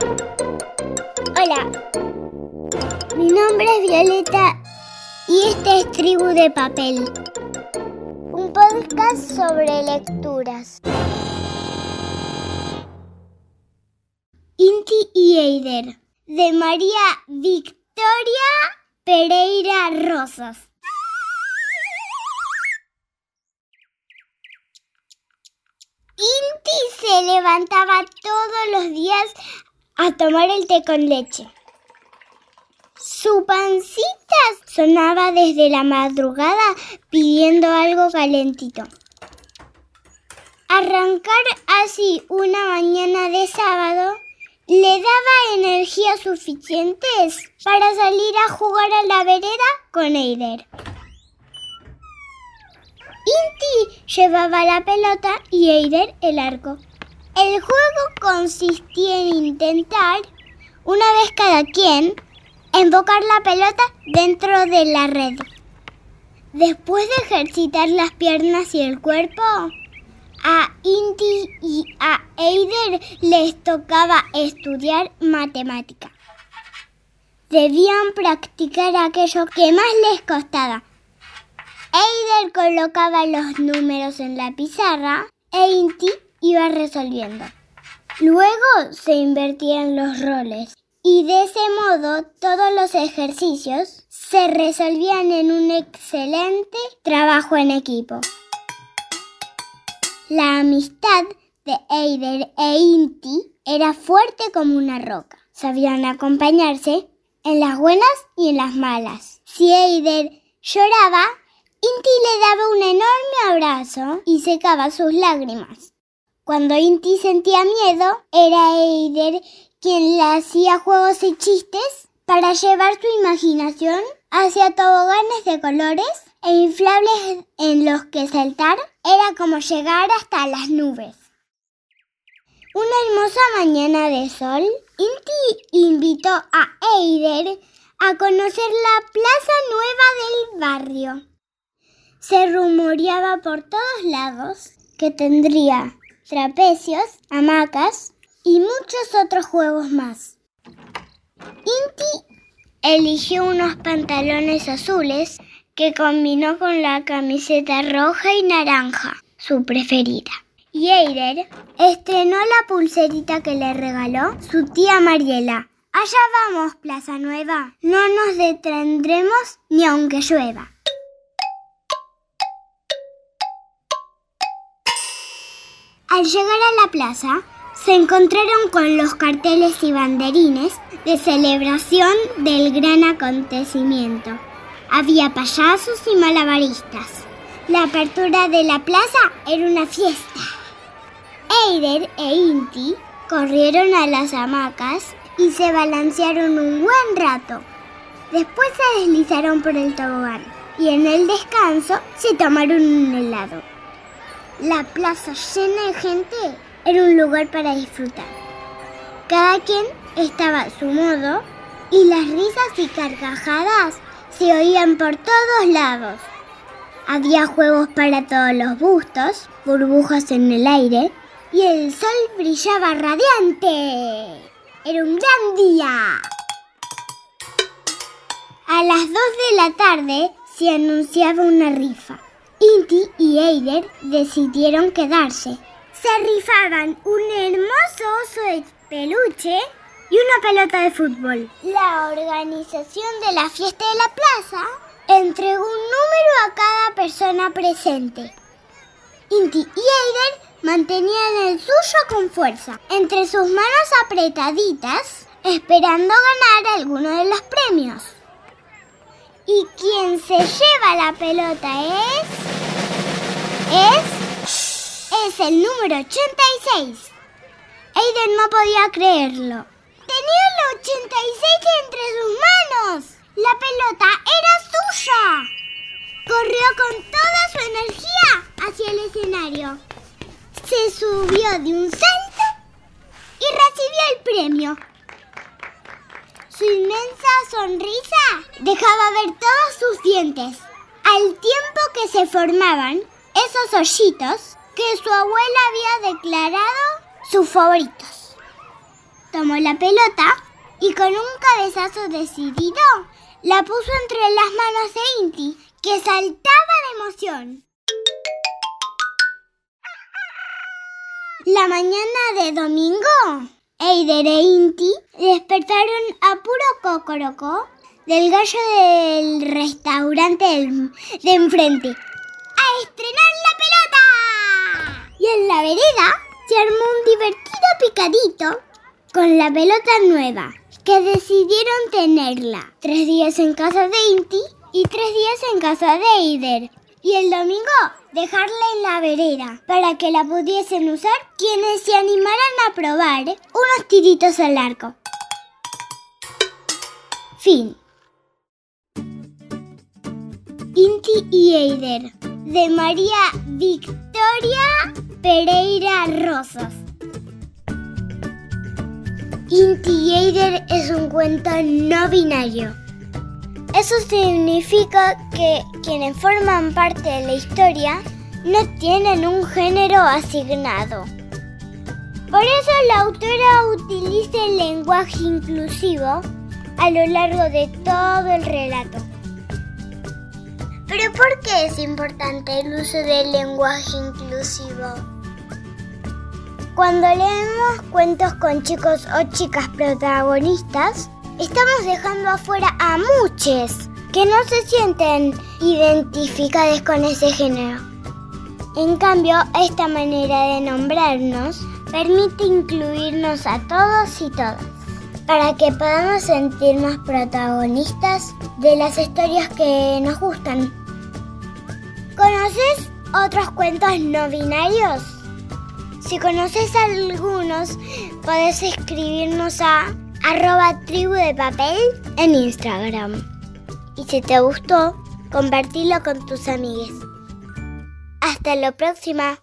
Hola, mi nombre es Violeta y este es Tribu de Papel, un podcast sobre lecturas. Inti y Eider, de María Victoria Pereira Rosas. Inti se levantaba todos los días a tomar el té con leche. Su pancita sonaba desde la madrugada pidiendo algo calentito. Arrancar así una mañana de sábado le daba energías suficientes para salir a jugar a la vereda con Eider. Inti llevaba la pelota y Eider el arco. El juego consistía en intentar, una vez cada quien, invocar la pelota dentro de la red. Después de ejercitar las piernas y el cuerpo, a Inti y a Eider les tocaba estudiar matemática. Debían practicar aquello que más les costaba. Eider colocaba los números en la pizarra e Inti iba resolviendo. Luego se invertían los roles y de ese modo todos los ejercicios se resolvían en un excelente trabajo en equipo. La amistad de Eider e Inti era fuerte como una roca. Sabían acompañarse en las buenas y en las malas. Si Eider lloraba, Inti le daba un enorme abrazo y secaba sus lágrimas. Cuando Inti sentía miedo, era Eider quien le hacía juegos y chistes para llevar su imaginación hacia toboganes de colores e inflables en los que saltar era como llegar hasta las nubes. Una hermosa mañana de sol, Inti invitó a Eider a conocer la plaza nueva del barrio. Se rumoreaba por todos lados que tendría trapecios, hamacas y muchos otros juegos más. Inti eligió unos pantalones azules que combinó con la camiseta roja y naranja, su preferida. Y Eider estrenó la pulserita que le regaló su tía Mariela. Allá vamos, Plaza Nueva. No nos detendremos ni aunque llueva. Al llegar a la plaza, se encontraron con los carteles y banderines de celebración del gran acontecimiento. Había payasos y malabaristas. La apertura de la plaza era una fiesta. Eider e Inti corrieron a las hamacas y se balancearon un buen rato. Después se deslizaron por el tobogán y en el descanso se tomaron un helado. La plaza llena de gente era un lugar para disfrutar. Cada quien estaba a su modo y las risas y carcajadas se oían por todos lados. Había juegos para todos los bustos, burbujas en el aire y el sol brillaba radiante. Era un gran día. A las 2 de la tarde se anunciaba una rifa. Inti y Eider decidieron quedarse. Se rifaban un hermoso oso de peluche y una pelota de fútbol. La organización de la fiesta de la plaza entregó un número a cada persona presente. Inti y Eider mantenían el suyo con fuerza, entre sus manos apretaditas, esperando ganar alguno de los premios. Y quien se lleva la pelota es... es... es el número 86. Aiden no podía creerlo. Tenía el 86 entre sus manos. La pelota era suya. Corrió con toda su energía hacia el escenario. Se subió de un salto y recibió el premio. Su inmensa sonrisa dejaba ver todos sus dientes, al tiempo que se formaban esos hoyitos que su abuela había declarado sus favoritos. tomó la pelota y con un cabezazo decidido la puso entre las manos de Inti, que saltaba de emoción. La mañana de domingo, Eider e Inti despertaron a puro cocorocó del gallo del restaurante de enfrente. La vereda se armó un divertido picadito con la pelota nueva, que decidieron tenerla tres días en casa de Inti y tres días en casa de Eider. Y el domingo dejarla en la vereda para que la pudiesen usar quienes se animaran a probar unos tiritos al arco. Fin. Inti y Eider de María Victoria Pereira Rosas. Inti y Eider es un cuento no binario. Eso significa que quienes forman parte de la historia no tienen un género asignado. Por eso la autora utiliza el lenguaje inclusivo a lo largo de todo el relato. Pero ¿por qué es importante el uso del lenguaje inclusivo? Cuando leemos cuentos con chicos o chicas protagonistas, estamos dejando afuera a muchos que no se sienten identificados con ese género. En cambio, esta manera de nombrarnos permite incluirnos a todos y todas, para que podamos sentirnos protagonistas de las historias que nos gustan. ¿Conoces otros cuentos no binarios? Si conoces algunos, puedes escribirnos a arroba tribu de papel en Instagram. Y si te gustó, compartilo con tus amigos. Hasta la próxima.